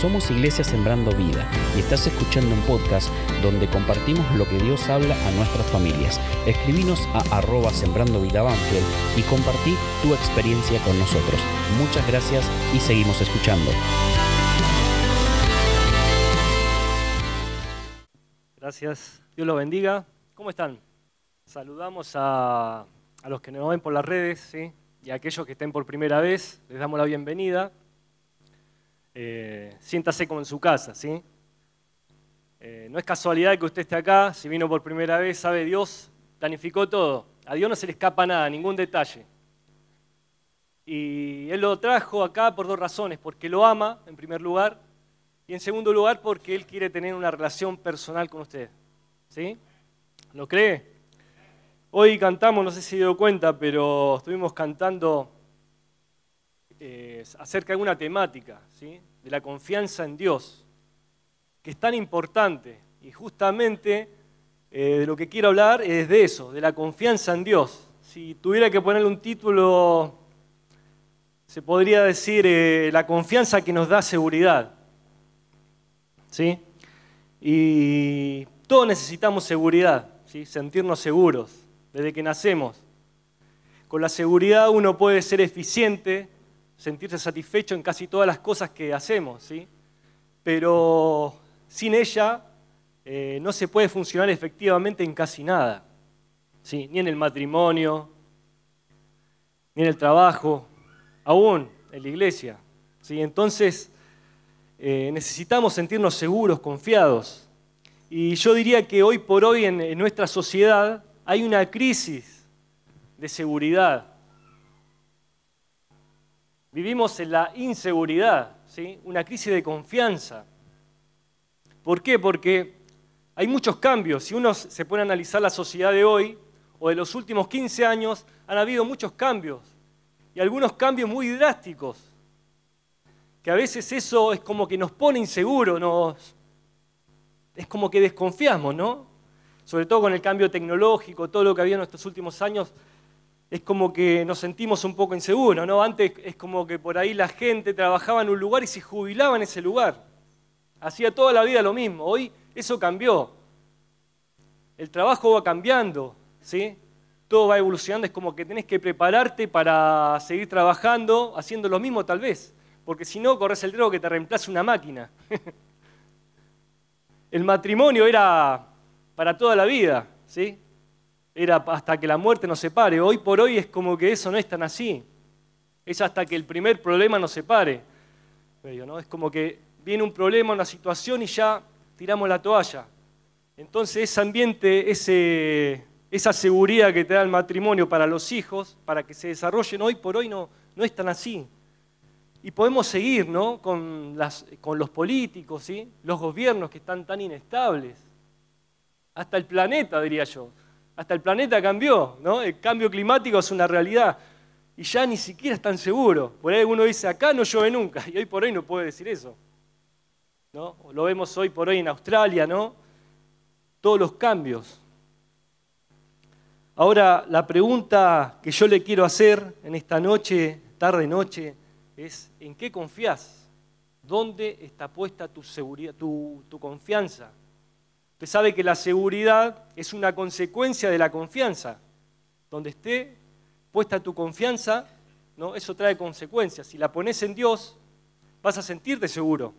Somos Iglesia Sembrando Vida y estás escuchando un podcast donde compartimos lo que Dios habla a nuestras familias. Escribinos a arroba Sembrando Vida y compartí tu experiencia con nosotros. Muchas gracias y seguimos escuchando. Gracias. Dios los bendiga. ¿Cómo están? Saludamos a, a los que nos ven por las redes y a aquellos que estén por primera vez. Les damos la bienvenida. Eh, siéntase como en su casa, ¿sí? Eh, no es casualidad que usted esté acá. Si vino por primera vez, sabe Dios, planificó todo. A Dios no se le escapa nada, ningún detalle. Y Él lo trajo acá por dos razones. Porque lo ama, en primer lugar, y en segundo lugar, porque Él quiere tener una relación personal con usted. ¿Sí? ¿Lo cree? Hoy cantamos, no sé si dio cuenta, pero estuvimos cantando acerca de una temática, ¿sí? de la confianza en Dios, que es tan importante. Y justamente eh, de lo que quiero hablar es de eso, de la confianza en Dios. Si tuviera que ponerle un título, se podría decir eh, la confianza que nos da seguridad. ¿Sí? Y todos necesitamos seguridad, ¿sí? sentirnos seguros desde que nacemos. Con la seguridad uno puede ser eficiente, sentirse satisfecho en casi todas las cosas que hacemos, ¿sí? pero sin ella eh, no se puede funcionar efectivamente en casi nada, ¿sí? ni en el matrimonio, ni en el trabajo, aún en la iglesia. ¿sí? Entonces eh, necesitamos sentirnos seguros, confiados. Y yo diría que hoy por hoy en nuestra sociedad hay una crisis de seguridad. Vivimos en la inseguridad, ¿sí? una crisis de confianza. ¿Por qué? Porque hay muchos cambios. Si uno se pone a analizar la sociedad de hoy o de los últimos 15 años, han habido muchos cambios. Y algunos cambios muy drásticos. Que a veces eso es como que nos pone inseguros, nos... es como que desconfiamos, ¿no? Sobre todo con el cambio tecnológico, todo lo que había en estos últimos años, es como que nos sentimos un poco inseguros, ¿no? Antes es como que por ahí la gente trabajaba en un lugar y se jubilaba en ese lugar. Hacía toda la vida lo mismo. Hoy eso cambió. El trabajo va cambiando, ¿sí? Todo va evolucionando, es como que tenés que prepararte para seguir trabajando haciendo lo mismo tal vez, porque si no corres el riesgo que te reemplace una máquina. el matrimonio era para toda la vida, ¿sí? Era hasta que la muerte nos separe. Hoy por hoy es como que eso no es tan así. Es hasta que el primer problema nos separe. ¿no? Es como que viene un problema, una situación y ya tiramos la toalla. Entonces ese ambiente, esa seguridad que te da el matrimonio para los hijos, para que se desarrollen hoy por hoy, no, no es tan así. Y podemos seguir ¿no? con, las, con los políticos, ¿sí? los gobiernos que están tan inestables. Hasta el planeta, diría yo. Hasta el planeta cambió, ¿no? El cambio climático es una realidad. Y ya ni siquiera es tan seguro. Por ahí uno dice, acá no llueve nunca. Y hoy por hoy no puede decir eso. ¿no? Lo vemos hoy por hoy en Australia, ¿no? Todos los cambios. Ahora, la pregunta que yo le quiero hacer en esta noche, tarde noche, es ¿en qué confías? ¿Dónde está puesta tu seguridad, tu confianza? Usted sabe que la seguridad es una consecuencia de la confianza. Donde esté puesta tu confianza, ¿no? eso trae consecuencias. Si la pones en Dios, vas a sentirte seguro.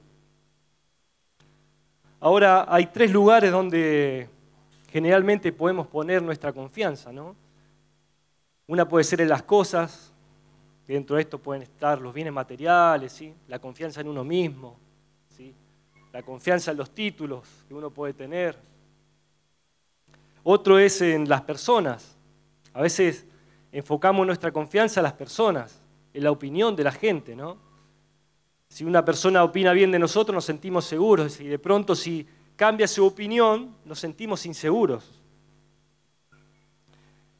Ahora hay tres lugares donde generalmente podemos poner nuestra confianza. ¿no? Una puede ser en las cosas, dentro de esto pueden estar los bienes materiales, ¿sí? la confianza en uno mismo, la confianza en los títulos que uno puede tener. Otro es en las personas. A veces enfocamos nuestra confianza en las personas, en la opinión de la gente, ¿no? Si una persona opina bien de nosotros, nos sentimos seguros. Y de pronto, si cambia su opinión, nos sentimos inseguros.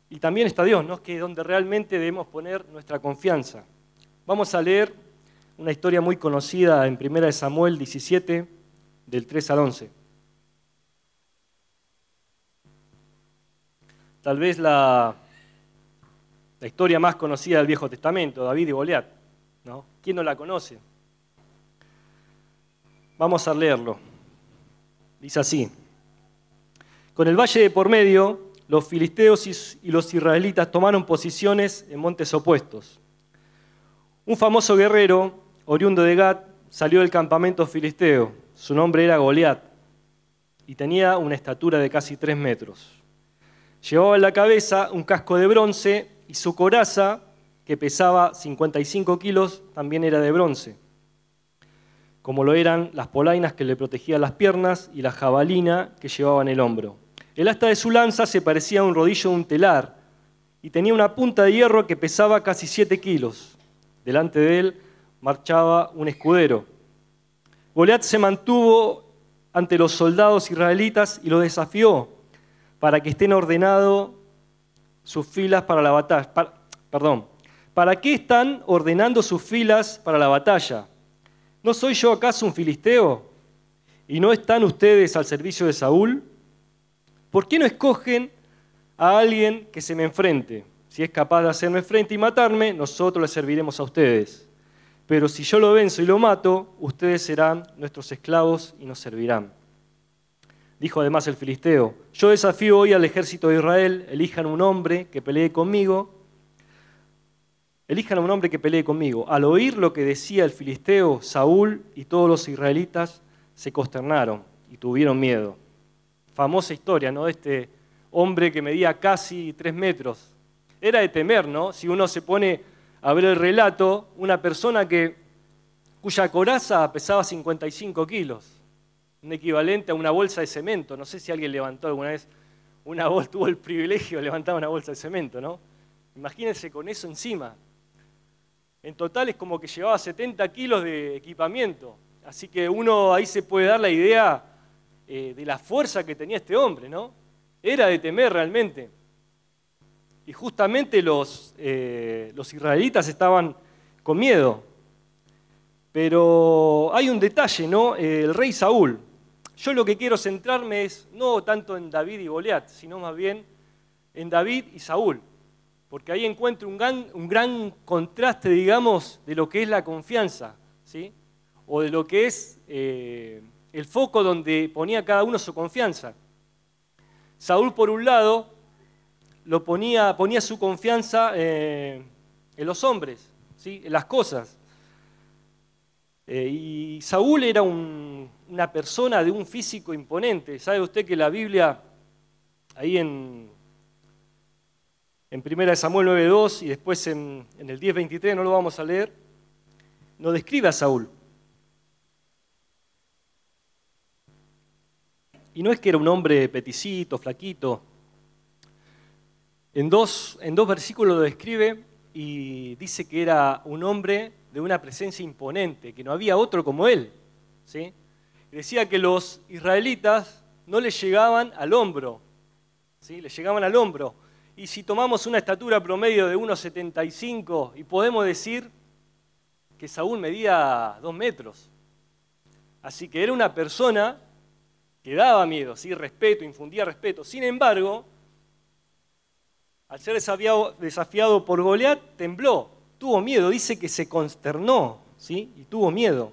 Y también está Dios, ¿no? que es donde realmente debemos poner nuestra confianza. Vamos a leer una historia muy conocida en 1 Samuel 17, del 3 al 11. Tal vez la, la historia más conocida del Viejo Testamento, David y Goliat. ¿no? ¿Quién no la conoce? Vamos a leerlo. Dice así. Con el valle de por medio, los filisteos y los israelitas tomaron posiciones en montes opuestos. Un famoso guerrero, oriundo de Gat, salió del campamento filisteo. Su nombre era Goliat y tenía una estatura de casi tres metros. Llevaba en la cabeza un casco de bronce y su coraza, que pesaba 55 kilos, también era de bronce, como lo eran las polainas que le protegían las piernas y la jabalina que llevaba en el hombro. El asta de su lanza se parecía a un rodillo de un telar y tenía una punta de hierro que pesaba casi 7 kilos. Delante de él marchaba un escudero. Goliat se mantuvo ante los soldados israelitas y los desafió para que estén ordenados sus filas para la batalla. perdón, ¿para qué están ordenando sus filas para la batalla? ¿No soy yo acaso un filisteo? ¿Y no están ustedes al servicio de Saúl? ¿Por qué no escogen a alguien que se me enfrente? Si es capaz de hacerme frente y matarme, nosotros le serviremos a ustedes. Pero si yo lo venzo y lo mato, ustedes serán nuestros esclavos y nos servirán. Dijo además el filisteo, yo desafío hoy al ejército de Israel, elijan un hombre que pelee conmigo. Elijan a un hombre que pelee conmigo. Al oír lo que decía el filisteo, Saúl y todos los israelitas se consternaron y tuvieron miedo famosa historia, ¿no? Este hombre que medía casi tres metros. Era de temer, ¿no? Si uno se pone a ver el relato, una persona que, cuya coraza pesaba 55 kilos, un equivalente a una bolsa de cemento. No sé si alguien levantó alguna vez una bolsa, tuvo el privilegio de levantar una bolsa de cemento, ¿no? Imagínense con eso encima. En total es como que llevaba 70 kilos de equipamiento. Así que uno ahí se puede dar la idea eh, de la fuerza que tenía este hombre, ¿no? Era de temer realmente. Y justamente los, eh, los israelitas estaban con miedo. Pero hay un detalle, ¿no? El rey Saúl. Yo lo que quiero centrarme es no tanto en David y Goliat, sino más bien en David y Saúl. Porque ahí encuentro un gran, un gran contraste, digamos, de lo que es la confianza, ¿sí? O de lo que es eh, el foco donde ponía cada uno su confianza. Saúl, por un lado, lo ponía, ponía su confianza eh, en los hombres, ¿sí? en las cosas. Eh, y Saúl era una persona de un físico imponente. ¿Sabe usted que la Biblia, ahí en, en 1 Samuel 9.2 y después en, en el 10.23, no lo vamos a leer, no describe a Saúl. Y no es que era un hombre peticito, flaquito. En dos, versículos lo describe y dice que era un hombre de una presencia imponente, que no había otro como él. ¿sí? decía que los israelitas no le llegaban al hombro, ¿sí? le llegaban al hombro. Y si tomamos una estatura promedio de 1,75 y podemos decir que Saúl medía dos metros. Así que era una persona que daba miedo, ¿sí? respeto, infundía respeto. Sin embargo, al ser desafiado, por Goliat, tembló, tuvo miedo, dice que se consternó ¿sí? y tuvo miedo.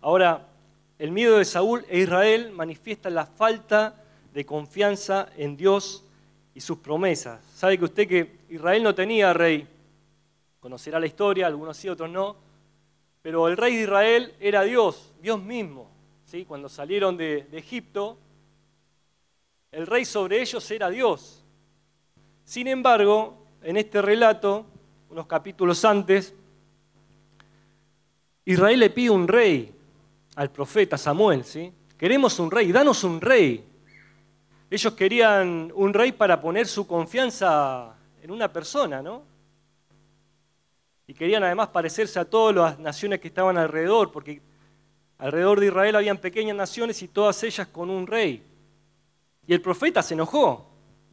Ahora, el miedo de Saúl e Israel manifiesta la falta de confianza en Dios y sus promesas. Sabe que usted que Israel no tenía rey, conocerá la historia, algunos sí, otros no, pero el rey de Israel era Dios, Dios mismo. ¿Sí? Cuando salieron de, Egipto, el rey sobre ellos era Dios. Sin embargo, en este relato, unos capítulos antes, Israel le pide un rey al profeta Samuel, ¿sí? Queremos un rey, danos un rey. Ellos querían un rey para poner su confianza en una persona, ¿no? y querían además parecerse a todas las naciones que estaban alrededor, porque alrededor de Israel habían pequeñas naciones y todas ellas con un rey. Y el profeta se enojó.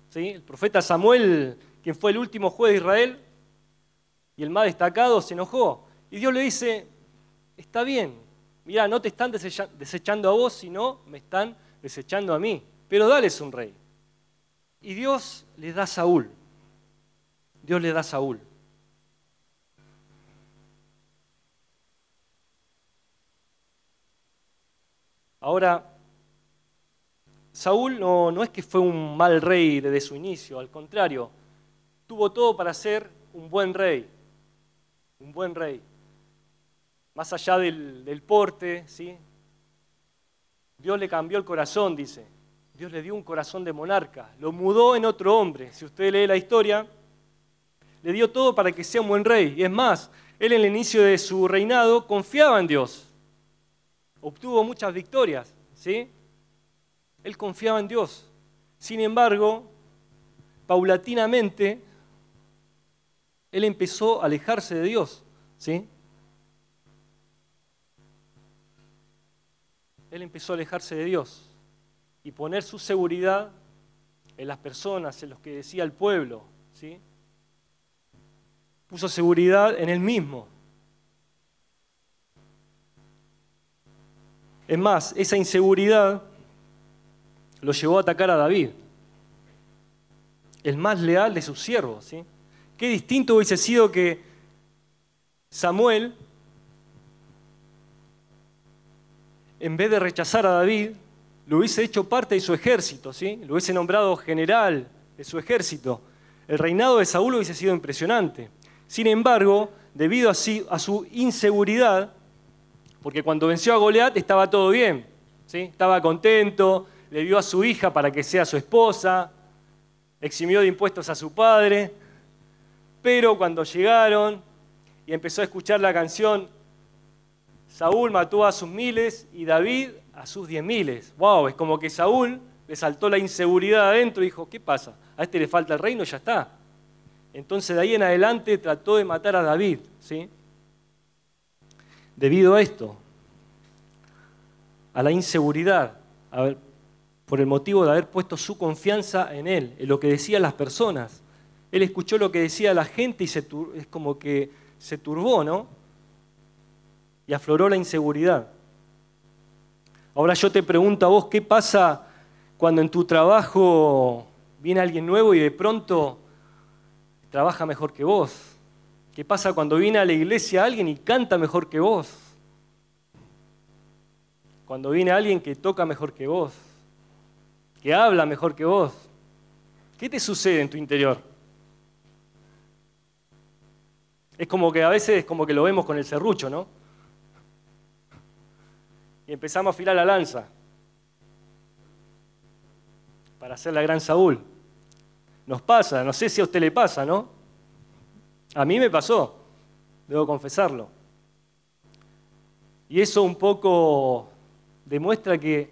¿sí? El profeta Samuel, quien fue el último juez de Israel y el más destacado, se enojó. Y Dios le dice, está bien, mira, no te están desechando a vos, sino me están desechando a mí. Pero dales un rey. Y Dios le da a Saúl. Dios le da a Saúl. Ahora, Saúl no, no es que fue un mal rey desde su inicio, al contrario, tuvo todo para ser un buen rey, un buen rey. Más allá del, del porte, ¿sí? Dios le cambió el corazón, dice. Dios le dio un corazón de monarca, lo mudó en otro hombre. Si usted lee la historia, le dio todo para que sea un buen rey. Y es más, él en el inicio de su reinado confiaba en Dios. Obtuvo muchas victorias, ¿sí? Él confiaba en Dios. Sin embargo, paulatinamente, él empezó a alejarse de Dios, ¿sí? Él empezó a alejarse de Dios y poner su seguridad en las personas, en los que decía el pueblo, ¿sí? Puso seguridad en él mismo. Es más, esa inseguridad lo llevó a atacar a David, el más leal de sus siervos. ¿sí? Qué distinto hubiese sido que Samuel, en vez de rechazar a David, lo hubiese hecho parte de su ejército, ¿sí? lo hubiese nombrado general de su ejército. El reinado de Saúl hubiese sido impresionante. Sin embargo, debido a, su inseguridad, porque cuando venció a Goliat estaba todo bien, ¿sí? estaba contento, le dio a su hija para que sea su esposa, eximió de impuestos a su padre, pero cuando llegaron y empezó a escuchar la canción, Saúl mató a sus miles y David a sus diez miles. ¡Wow! Es como que Saúl le saltó la inseguridad adentro y dijo, ¿qué pasa? A este le falta el reino, ya está. Entonces de ahí en adelante trató de matar a David, ¿sí? Debido a esto, a la inseguridad, por el motivo de haber puesto su confianza en Él, en lo que decían las personas. Él escuchó lo que decía la gente y se es como que se turbó, ¿no? Y afloró la inseguridad. Ahora yo te pregunto a vos, ¿qué pasa cuando en tu trabajo viene alguien nuevo y de pronto trabaja mejor que vos? ¿Qué pasa cuando viene a la iglesia alguien y canta mejor que vos? Cuando viene alguien que toca mejor que vos que habla mejor que vos. ¿Qué te sucede en tu interior? Es como que a veces es como que lo vemos con el serrucho, ¿no? Y empezamos a afilar la lanza para hacer la gran Saúl. Nos pasa, no sé si a usted le pasa, ¿no? A mí me pasó, debo confesarlo. Y eso un poco demuestra que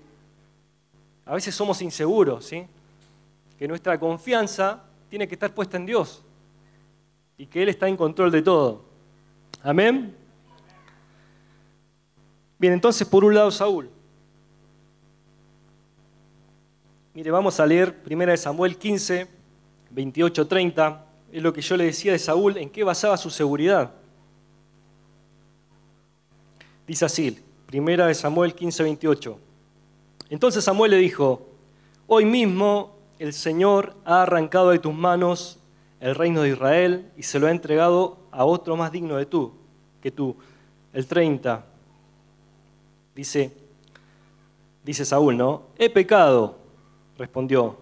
a veces somos inseguros, ¿sí? Que nuestra confianza tiene que estar puesta en Dios y que Él está en control de todo. Amén. Bien, entonces por un lado Saúl. Mire, vamos a leer 1 Samuel 15, 28, 30. Es lo que yo le decía de Saúl, en qué basaba su seguridad. Dice así, 1 Samuel 15, 28. Entonces Samuel le dijo, hoy mismo el Señor ha arrancado de tus manos el reino de Israel y se lo ha entregado a otro más digno de tú, que tú. El 30 dice, dice Saúl, ¿no? He pecado, respondió,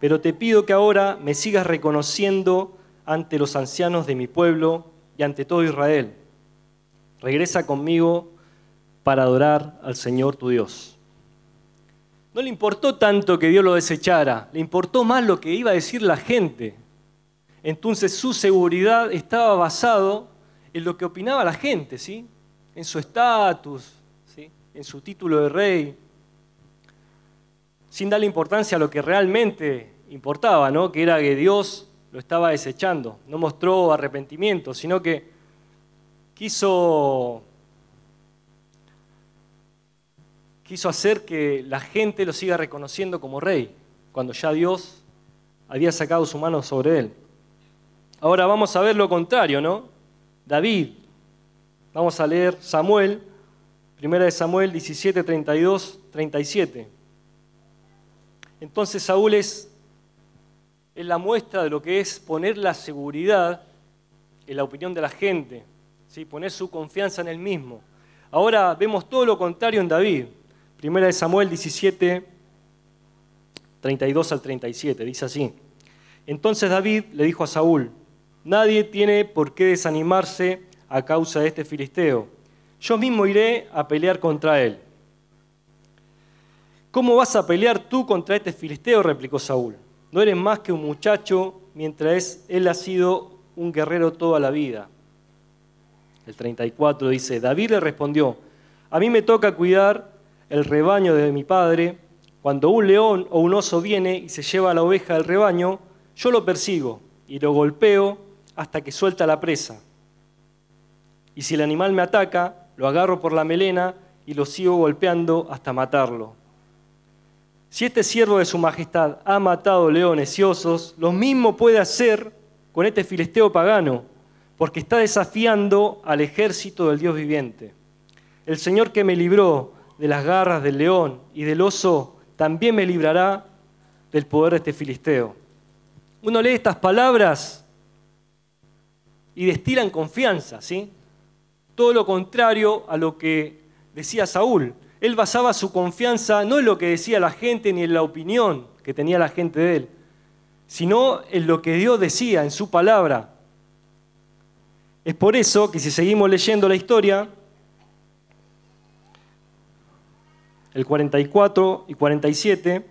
pero te pido que ahora me sigas reconociendo ante los ancianos de mi pueblo y ante todo Israel. Regresa conmigo para adorar al Señor tu Dios. No le importó tanto que Dios lo desechara, le importó más lo que iba a decir la gente. Entonces su seguridad estaba basado en lo que opinaba la gente, ¿sí? En su estatus, ¿sí? En su título de rey, sin darle importancia a lo que realmente importaba, ¿no? Que era que Dios lo estaba desechando. No mostró arrepentimiento, sino que quiso quiso hacer que la gente lo siga reconociendo como rey, cuando ya Dios había sacado su mano sobre él. Ahora vamos a ver lo contrario, ¿no? David. Vamos a leer Samuel, primera de Samuel 17, 32, 37. Entonces Saúl es, la muestra de lo que es poner la seguridad en la opinión de la gente, ¿sí? poner su confianza en él mismo. Ahora vemos todo lo contrario en David. Primera de Samuel 17, 32 al 37, dice así. Entonces David le dijo a Saúl, nadie tiene por qué desanimarse a causa de este filisteo. Yo mismo iré a pelear contra él. ¿Cómo vas a pelear tú contra este filisteo? replicó Saúl. No eres más que un muchacho mientras él ha sido un guerrero toda la vida. El 34 dice, David le respondió, a mí me toca cuidar el rebaño de mi padre. Cuando un león o un oso viene y se lleva la oveja del rebaño, yo lo persigo y lo golpeo hasta que suelta la presa. Y si el animal me ataca, lo agarro por la melena y lo sigo golpeando hasta matarlo. Si este siervo de su majestad ha matado leones y osos, lo mismo puede hacer con este filisteo pagano, porque está desafiando al ejército del Dios viviente. El Señor que me libró de las garras del león y del oso, también me librará del poder de este filisteo. Uno lee estas palabras y destilan confianza, ¿sí? Todo lo contrario a lo que decía Saúl. Él basaba su confianza no en lo que decía la gente ni en la opinión que tenía la gente de él, sino en lo que Dios decía, en su palabra. Es por eso que si seguimos leyendo la historia, el 44 y 47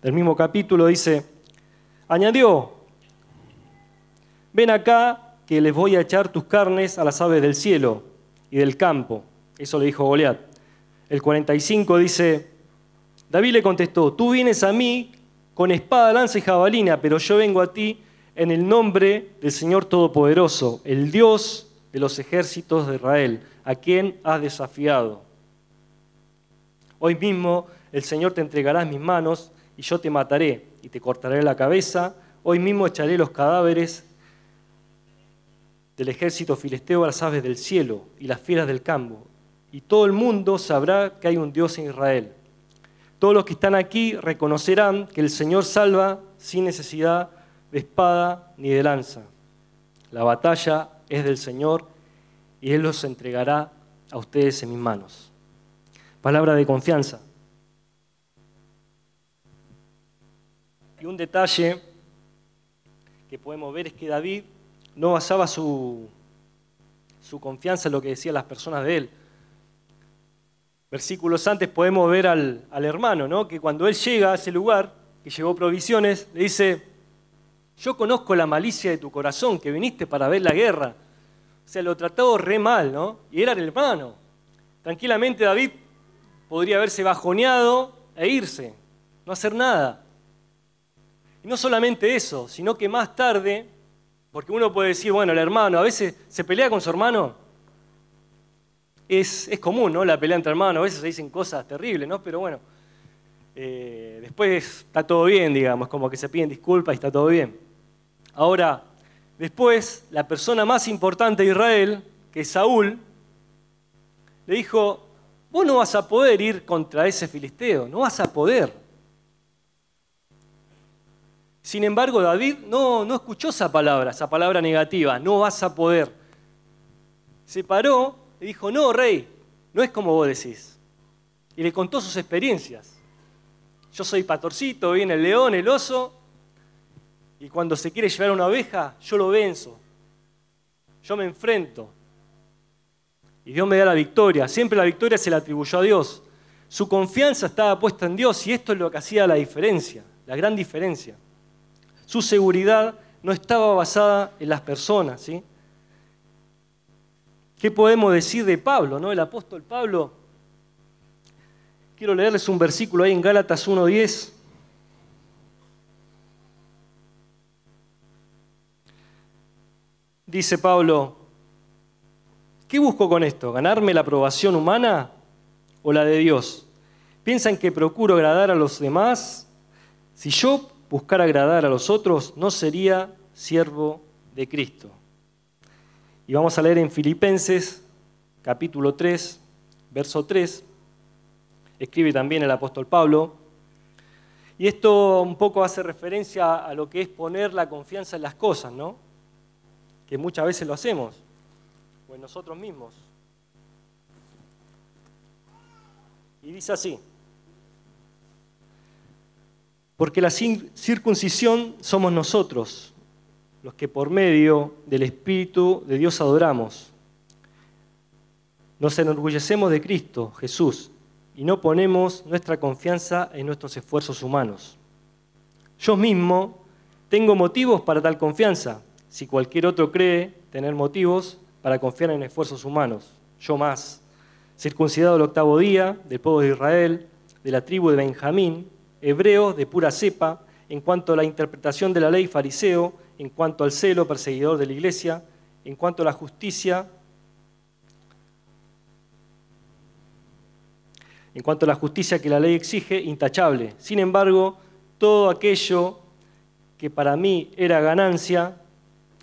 del mismo capítulo dice, añadió, ven acá que les voy a echar tus carnes a las aves del cielo y del campo. Eso le dijo Goliat. El 45 dice, David le contestó, tú vienes a mí con espada, lanza y jabalina, pero yo vengo a ti en el nombre del Señor Todopoderoso, el Dios de los ejércitos de Israel, a quien has desafiado. Hoy mismo el Señor te entregará en mis manos y yo te mataré y te cortaré la cabeza. Hoy mismo echaré los cadáveres del ejército filisteo a las aves del cielo y las fieras del campo. Y todo el mundo sabrá que hay un Dios en Israel. Todos los que están aquí reconocerán que el Señor salva sin necesidad de espada ni de lanza. La batalla es del Señor y Él los entregará a ustedes en mis manos. Palabra de confianza. Y un detalle que podemos ver es que David no basaba su, su confianza en lo que decían las personas de él. Versículos antes podemos ver al, al hermano, ¿no? que cuando él llega a ese lugar, que llevó provisiones, le dice, yo conozco la malicia de tu corazón, que viniste para ver la guerra o sea, lo trató re mal, ¿no? Y era el hermano. Tranquilamente David podría haberse bajoneado e irse, no hacer nada. Y no solamente eso, sino que más tarde, porque uno puede decir, bueno, el hermano a veces se pelea con su hermano. Es, es común, ¿no? La pelea entre hermanos, a veces se dicen cosas terribles, ¿no? Pero bueno, eh, después está todo bien, digamos, como que se piden disculpas y está todo bien. Ahora, Después, la persona más importante de Israel, que es Saúl, le dijo, vos no vas a poder ir contra ese filisteo, no vas a poder. Sin embargo, David no, no escuchó esa palabra, esa palabra negativa, no vas a poder. Se paró y dijo, no, rey, no es como vos decís. Y le contó sus experiencias. Yo soy patorcito, viene el león, el oso, y cuando se quiere llevar una oveja, yo lo venzo. Yo me enfrento. Y Dios me da la victoria. Siempre la victoria se la atribuyó a Dios. Su confianza estaba puesta en Dios y esto es lo que hacía la diferencia, la gran diferencia. Su seguridad no estaba basada en las personas. ¿sí? ¿Qué podemos decir de Pablo? ¿no? El apóstol Pablo. Quiero leerles un versículo ahí en Gálatas 1.10. Dice Pablo, ¿qué busco con esto? ¿Ganarme la aprobación humana o la de Dios? ¿Piensan que procuro agradar a los demás? Si yo buscara agradar a los otros, no sería siervo de Cristo. Y vamos a leer en Filipenses capítulo 3, verso 3. Escribe también el apóstol Pablo. Y esto un poco hace referencia a lo que es poner la confianza en las cosas, ¿no? que muchas veces lo hacemos, o en nosotros mismos. Y dice así. Porque la circuncisión somos nosotros, los que por medio del Espíritu de Dios adoramos. Nos enorgullecemos de Cristo, Jesús, y no ponemos nuestra confianza en nuestros esfuerzos humanos. Yo mismo tengo motivos para tal confianza, si cualquier otro cree tener motivos para confiar en esfuerzos humanos. Yo más, circuncidado el octavo día, del pueblo de Israel, de la tribu de Benjamín, hebreo de pura cepa, en cuanto a la interpretación de la ley fariseo, en cuanto al celo perseguidor de la iglesia, en cuanto a la justicia, en cuanto a la justicia que la ley exige, intachable. Sin embargo, todo aquello que para mí era ganancia,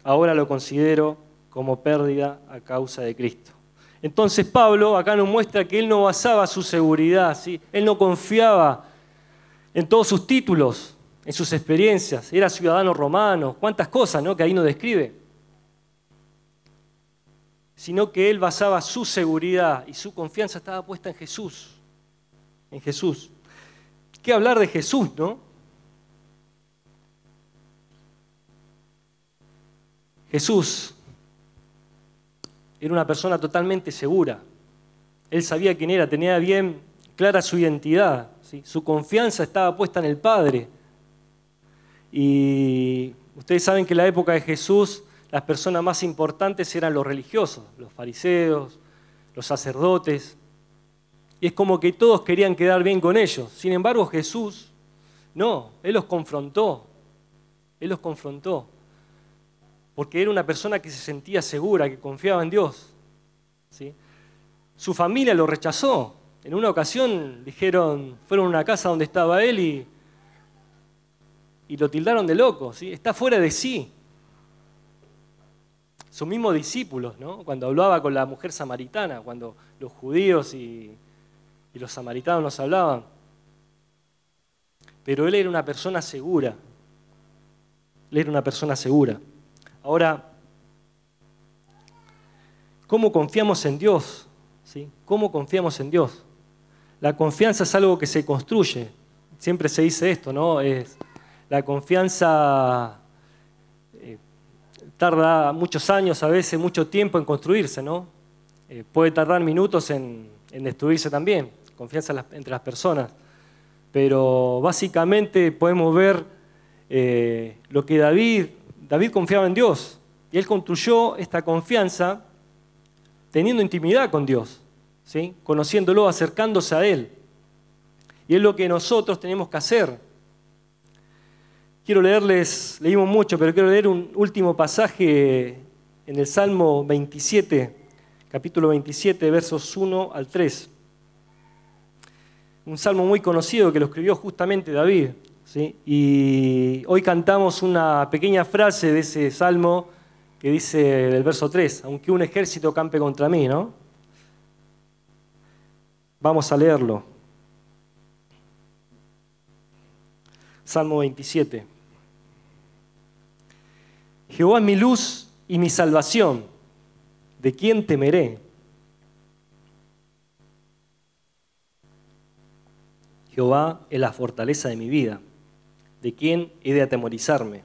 ahora lo considero como pérdida a causa de Cristo. Entonces Pablo acá nos muestra que él no basaba su seguridad, ¿sí? él no confiaba en todos sus títulos, en sus experiencias, era ciudadano romano, cuántas cosas ¿no? que ahí nos describe, sino que él basaba su seguridad y su confianza estaba puesta en Jesús, en Jesús. ¿Qué hablar de Jesús, no? Jesús era una persona totalmente segura. Él sabía quién era, tenía bien clara su identidad. Su confianza estaba puesta en el Padre. Y ustedes saben que en la época de Jesús las personas más importantes eran los religiosos, los fariseos, los sacerdotes. Y es como que todos querían quedar bien con ellos. Sin embargo, Jesús, no, Él los confrontó. Él los confrontó. Porque era una persona que se sentía segura, que confiaba en Dios. ¿sí? Su familia lo rechazó. En una ocasión dijeron, fueron a una casa donde estaba él y, lo tildaron de loco, ¿sí? está fuera de sí. Sus mismos discípulos, ¿no? cuando hablaba con la mujer samaritana, cuando los judíos y, y los samaritanos nos hablaban. Pero él era una persona segura. Él era una persona segura. Ahora, ¿cómo confiamos en Dios? ¿Sí? ¿Cómo confiamos en Dios? La confianza es algo que se construye. Siempre se dice esto, ¿no? Es, la confianza eh, tarda muchos años, a veces mucho tiempo en construirse, ¿no? Eh, puede tardar minutos en, destruirse también, confianza entre las personas. Pero básicamente podemos ver eh, lo que David, David confiaba en Dios y él construyó esta confianza teniendo intimidad con Dios conociéndolo, acercándose a Él. Y es lo que nosotros tenemos que hacer. Quiero leerles, leímos mucho, pero quiero leer un último pasaje en el Salmo 27, capítulo 27, versos 1 al 3. Un salmo muy conocido que lo escribió justamente David. Y hoy cantamos una pequeña frase de ese salmo que dice del verso 3, aunque un ejército campe contra mí, ¿no? Vamos a leerlo. Salmo 27. Jehová es mi luz y mi salvación. ¿De quién temeré? Jehová es la fortaleza de mi vida. ¿De quién he de atemorizarme?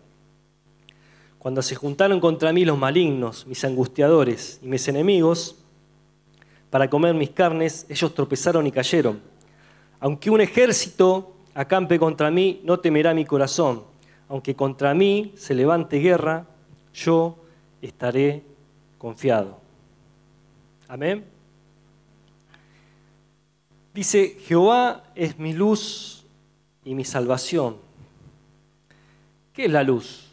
Cuando se juntaron contra mí los malignos, mis angustiadores y mis enemigos, para comer mis carnes, ellos tropezaron y cayeron. Aunque un ejército acampe contra mí, no temerá mi corazón. Aunque contra mí se levante guerra, yo estaré confiado. Amén. Dice, Jehová es mi luz y mi salvación. ¿Qué es la luz?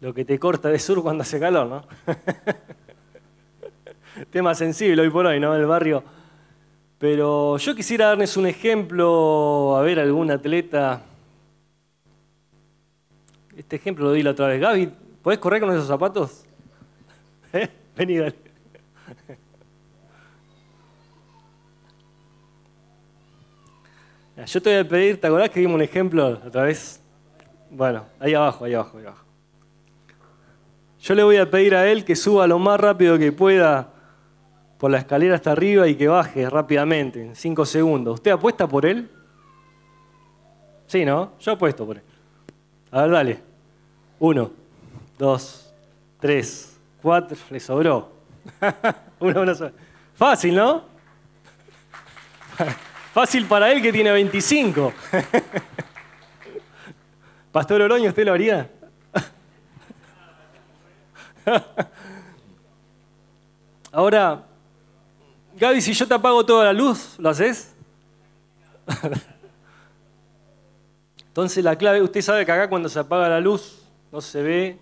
Lo que te corta de sur cuando hace calor, ¿no? Tema sensible hoy por hoy, ¿no? El barrio. Pero yo quisiera darles un ejemplo, a ver, algún atleta. Este ejemplo lo di la otra vez. Gaby, ¿podés correr con esos zapatos? ¿Eh? Vení, dale. Yo te voy a pedir, ¿te acordás que dimos un ejemplo otra vez? Bueno, ahí abajo, ahí abajo, ahí abajo. Yo le voy a pedir a él que suba lo más rápido que pueda por la escalera hasta arriba y que baje rápidamente, en cinco segundos. ¿Usted apuesta por él? Sí, ¿no? Yo apuesto por él. A ver, dale. Uno, dos, tres, cuatro. Le sobró. sola. Fácil, ¿no? Fácil para él que tiene 25. Pastor Oroño, ¿usted lo haría? Ahora, Gaby, si yo te apago toda la luz, ¿lo haces? Entonces la clave, usted sabe que acá cuando se apaga la luz no se ve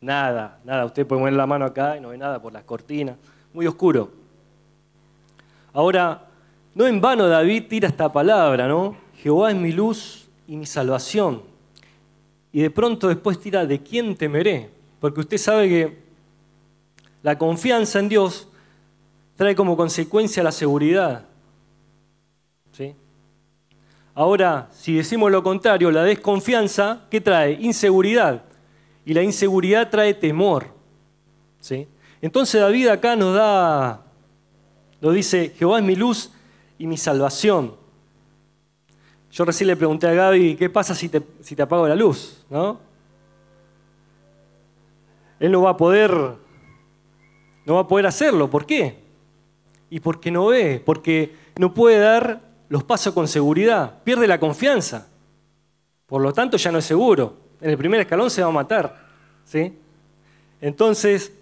nada, nada. Usted puede poner la mano acá y no ve nada por las cortinas, muy oscuro. Ahora, no en vano David tira esta palabra, ¿no? Jehová es mi luz y mi salvación. Y de pronto después tira, ¿de quién temeré? Porque usted sabe que la confianza en Dios trae como consecuencia la seguridad. ¿Sí? Ahora, si decimos lo contrario, la desconfianza, ¿qué trae? Inseguridad. Y la inseguridad trae temor. ¿Sí? Entonces David acá nos da, nos dice, Jehová es mi luz y mi salvación. Yo recién le pregunté a Gaby, ¿qué pasa si te, si te apago la luz? ¿No? Él no va a poder, no va a poder hacerlo. ¿Por qué? Y porque no ve, porque no puede dar los pasos con seguridad, pierde la confianza. Por lo tanto, ya no es seguro. En el primer escalón se va a matar. ¿sí? Entonces,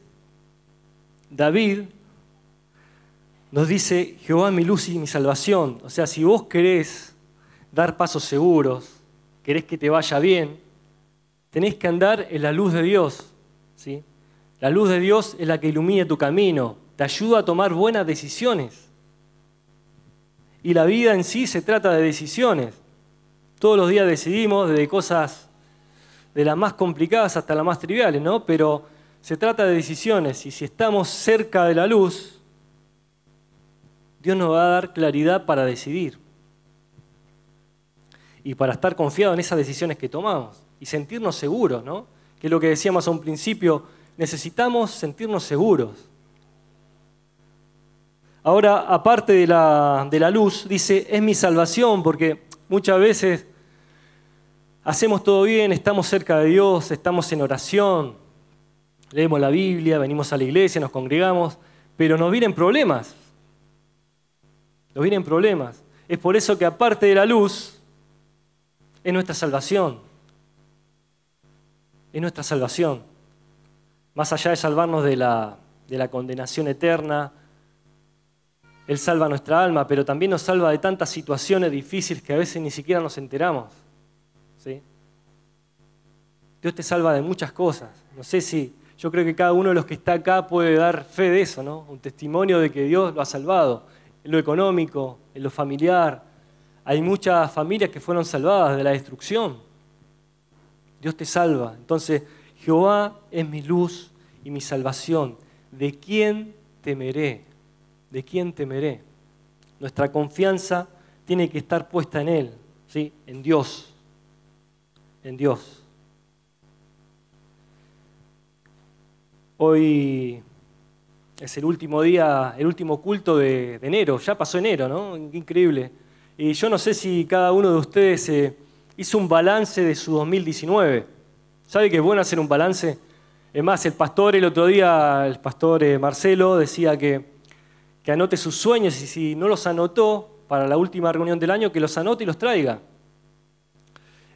David nos dice, Jehová mi luz y mi salvación. O sea, si vos querés dar pasos seguros, querés que te vaya bien, tenés que andar en la luz de Dios. La luz de Dios es la que ilumina tu camino, te ayuda a tomar buenas decisiones. Y la vida en sí se trata de decisiones. Todos los días decidimos desde cosas de las más complicadas hasta las más triviales, ¿no? Pero se trata de decisiones y si estamos cerca de la luz, Dios nos va a dar claridad para decidir y para estar confiado en esas decisiones que tomamos y sentirnos seguros, ¿no? Que es lo que decíamos a un principio, necesitamos sentirnos seguros. Ahora, aparte de la, de la luz, dice, es mi salvación, porque muchas veces hacemos todo bien, estamos cerca de Dios, estamos en oración, leemos la Biblia, venimos a la iglesia, nos congregamos, pero nos vienen problemas. Nos vienen problemas. Es por eso que aparte de la luz, es nuestra salvación. Es nuestra salvación. Más allá de salvarnos de la, de la condenación eterna, él salva nuestra alma, pero también nos salva de tantas situaciones difíciles que a veces ni siquiera nos enteramos. ¿sí? Dios te salva de muchas cosas. No sé si yo creo que cada uno de los que está acá puede dar fe de eso, ¿no? Un testimonio de que Dios lo ha salvado. En lo económico, en lo familiar. Hay muchas familias que fueron salvadas de la destrucción. Dios te salva. Entonces, Jehová es mi luz y mi salvación. ¿De quién temeré? ¿de quién temeré? Nuestra confianza tiene que estar puesta en Él, ¿sí? en Dios, en Dios. Hoy es el último día, el último culto de, enero, ya pasó enero, ¿no? Increíble. Y yo no sé si cada uno de ustedes eh, hizo un balance de su 2019. ¿Sabe que es bueno hacer un balance? Es más, el pastor el otro día, el pastor eh, Marcelo, decía que que anote sus sueños y si no los anotó para la última reunión del año, que los anote y los traiga.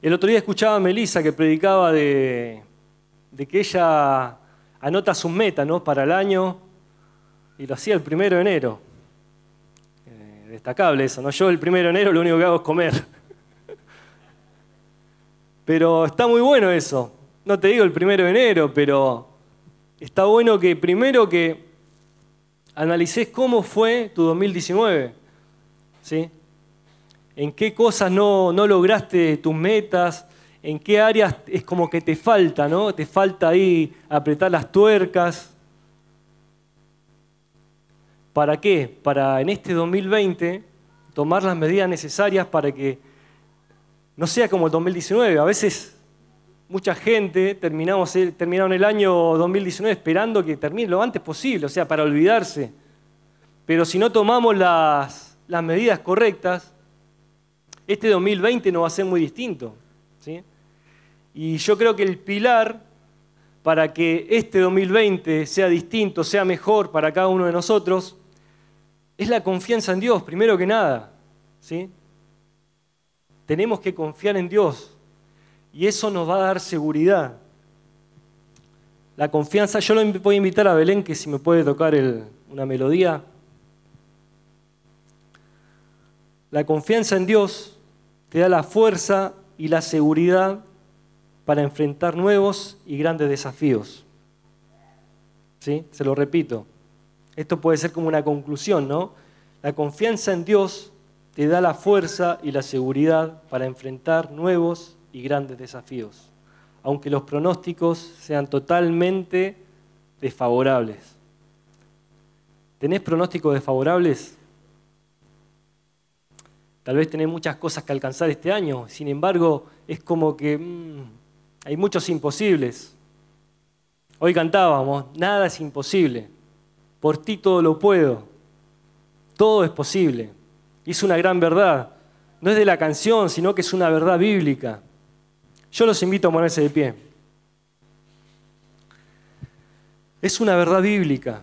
El otro día escuchaba a Melissa que predicaba de, que ella anota sus metas para el año y lo hacía el primero de enero. Eh, destacable eso, ¿no? Yo el primero de enero lo único que hago es comer. Pero está muy bueno eso. No te digo el primero de enero, pero está bueno que primero que analicés cómo fue tu 2019. ¿sí? ¿En qué cosas no, no lograste tus metas? ¿En qué áreas es como que te falta, ¿no? Te falta ahí apretar las tuercas. ¿Para qué? Para en este 2020 tomar las medidas necesarias para que no sea como el 2019. A veces mucha gente terminamos, terminaron el año 2019 esperando que termine lo antes posible, o sea, para olvidarse. pero si no tomamos las, las medidas correctas, este 2020 no va a ser muy distinto. ¿sí? Y yo creo que el pilar para que este 2020 sea distinto, sea mejor para cada uno de nosotros, es la confianza en Dios, primero que nada. ¿sí? Tenemos que confiar en Dios y eso nos va a dar seguridad. La confianza, yo lo voy a invitar a Belén que si me puede tocar una melodía. La confianza en Dios te da la fuerza y la seguridad para enfrentar nuevos y grandes desafíos. ¿Sí? Se lo repito. Esto puede ser como una conclusión, ¿no? La confianza en Dios te da la fuerza y la seguridad para enfrentar nuevos y grandes desafíos, aunque los pronósticos sean totalmente desfavorables. ¿Tenés pronósticos desfavorables? Tal vez tenés muchas cosas que alcanzar este año, sin embargo, es como que mm, hay muchos imposibles. Hoy cantábamos, nada es imposible, por ti todo lo puedo, todo es posible. Y es una gran verdad, no es de la canción, sino que es una verdad bíblica. Yo los invito a ponerse de pie. Es una verdad bíblica.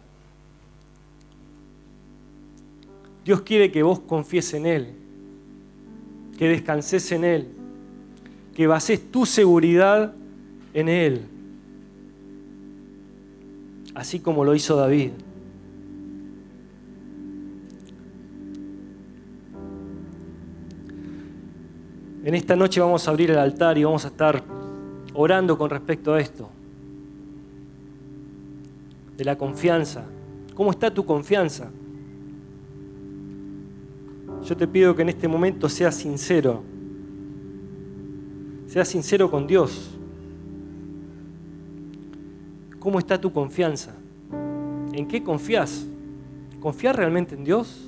Dios quiere que vos confíes en Él, que descanses en Él, que bases tu seguridad en Él, así como lo hizo David. En esta noche vamos a abrir el altar y vamos a estar orando con respecto a esto, de la confianza. ¿Cómo está tu confianza? Yo te pido que en este momento seas sincero. Seas sincero con Dios. ¿Cómo está tu confianza? ¿En qué confías? ¿Confías realmente en Dios?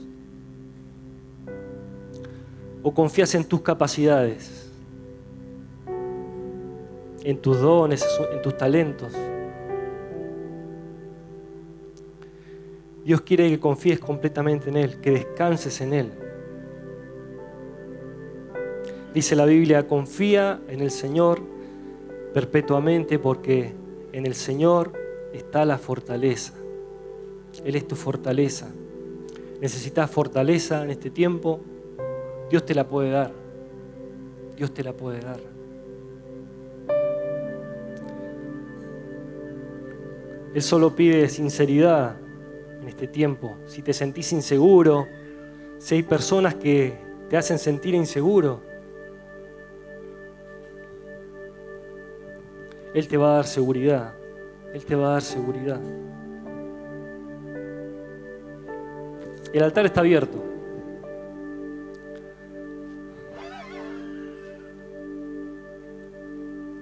¿O confías en tus capacidades? ¿En tus dones, en tus talentos? Dios quiere que confíes completamente en Él, que descanses en Él. Dice la Biblia, confía en el Señor perpetuamente porque en el Señor está la fortaleza. Él es tu fortaleza. Necesitas fortaleza en este tiempo. Dios te la puede dar. Dios te la puede dar. Él solo pide sinceridad en este tiempo. Si te sentís inseguro, si hay personas que te hacen sentir inseguro, Él te va a dar seguridad. Él te va a dar seguridad. El altar está abierto.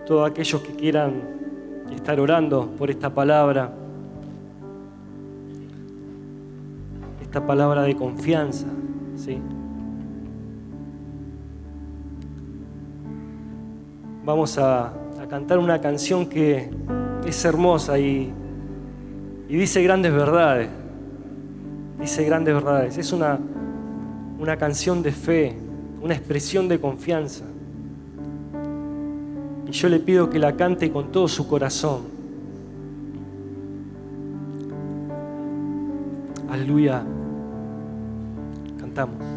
Todos aquellos que quieran estar orando por esta palabra, esta palabra de confianza, ¿sí? Vamos a cantar una canción que es hermosa y, dice grandes verdades. Dice grandes verdades. Es una, una canción de fe, una expresión de confianza. Y yo le pido que la cante con todo su corazón. Aleluya. Cantamos.